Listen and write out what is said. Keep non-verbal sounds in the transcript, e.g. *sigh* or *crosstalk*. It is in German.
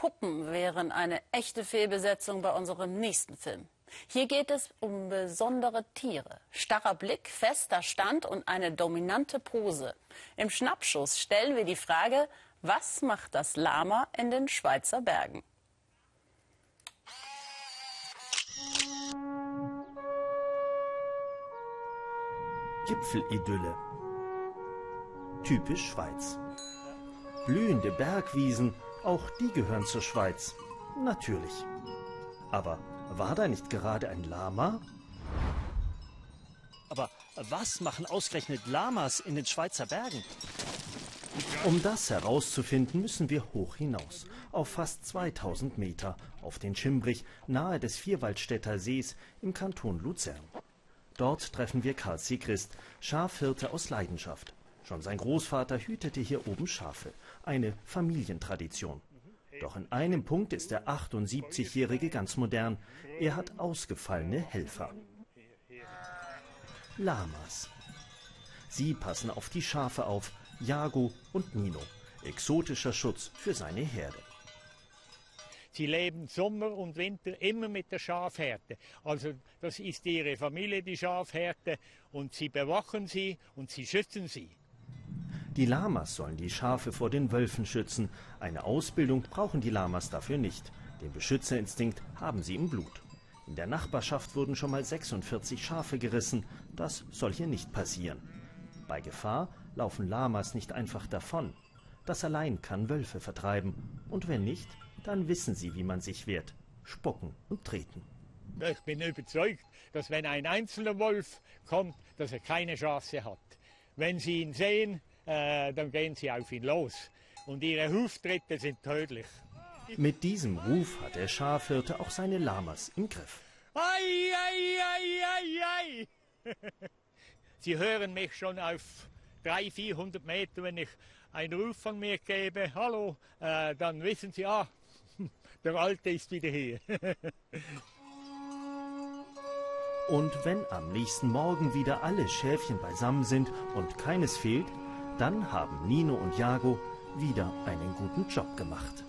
Puppen wären eine echte Fehlbesetzung bei unserem nächsten Film. Hier geht es um besondere Tiere. Starrer Blick, fester Stand und eine dominante Pose. Im Schnappschuss stellen wir die Frage, was macht das Lama in den Schweizer Bergen? Gipfelidylle. Typisch Schweiz. Blühende Bergwiesen, auch die gehören zur Schweiz. Natürlich. Aber war da nicht gerade ein Lama? Aber was machen ausgerechnet Lamas in den Schweizer Bergen? Um das herauszufinden, müssen wir hoch hinaus, auf fast 2000 Meter, auf den Schimbrich, nahe des Vierwaldstätter Sees im Kanton Luzern. Dort treffen wir Karl Sigrist, Schafhirte aus Leidenschaft. Schon sein Großvater hütete hier oben Schafe, eine Familientradition. Doch in einem Punkt ist der 78-Jährige ganz modern. Er hat ausgefallene Helfer. Lamas. Sie passen auf die Schafe auf, Jago und Nino. Exotischer Schutz für seine Herde. Sie leben Sommer und Winter immer mit der Schafherde. Also das ist ihre Familie, die Schafherde, und sie bewachen sie und sie schützen sie. Die Lamas sollen die Schafe vor den Wölfen schützen. Eine Ausbildung brauchen die Lamas dafür nicht. Den Beschützerinstinkt haben sie im Blut. In der Nachbarschaft wurden schon mal 46 Schafe gerissen. Das soll hier nicht passieren. Bei Gefahr laufen Lamas nicht einfach davon. Das allein kann Wölfe vertreiben. Und wenn nicht, dann wissen sie, wie man sich wehrt. Spucken und treten. Ich bin überzeugt, dass wenn ein einzelner Wolf kommt, dass er keine Chance hat. Wenn sie ihn sehen, äh, dann gehen sie auf ihn los. Und ihre Huftritte sind tödlich. Mit diesem Ruf hat der Schafhirte auch seine Lamas im Griff. Ei, ei, ei, ei, ei. *laughs* Sie hören mich schon auf 300, 400 Meter, wenn ich einen Ruf von mir gebe, hallo, äh, dann wissen Sie, ah, *laughs* der Alte ist wieder hier. Und wenn am nächsten Morgen wieder alle Schäfchen beisammen sind und keines fehlt, dann haben Nino und Jago wieder einen guten Job gemacht.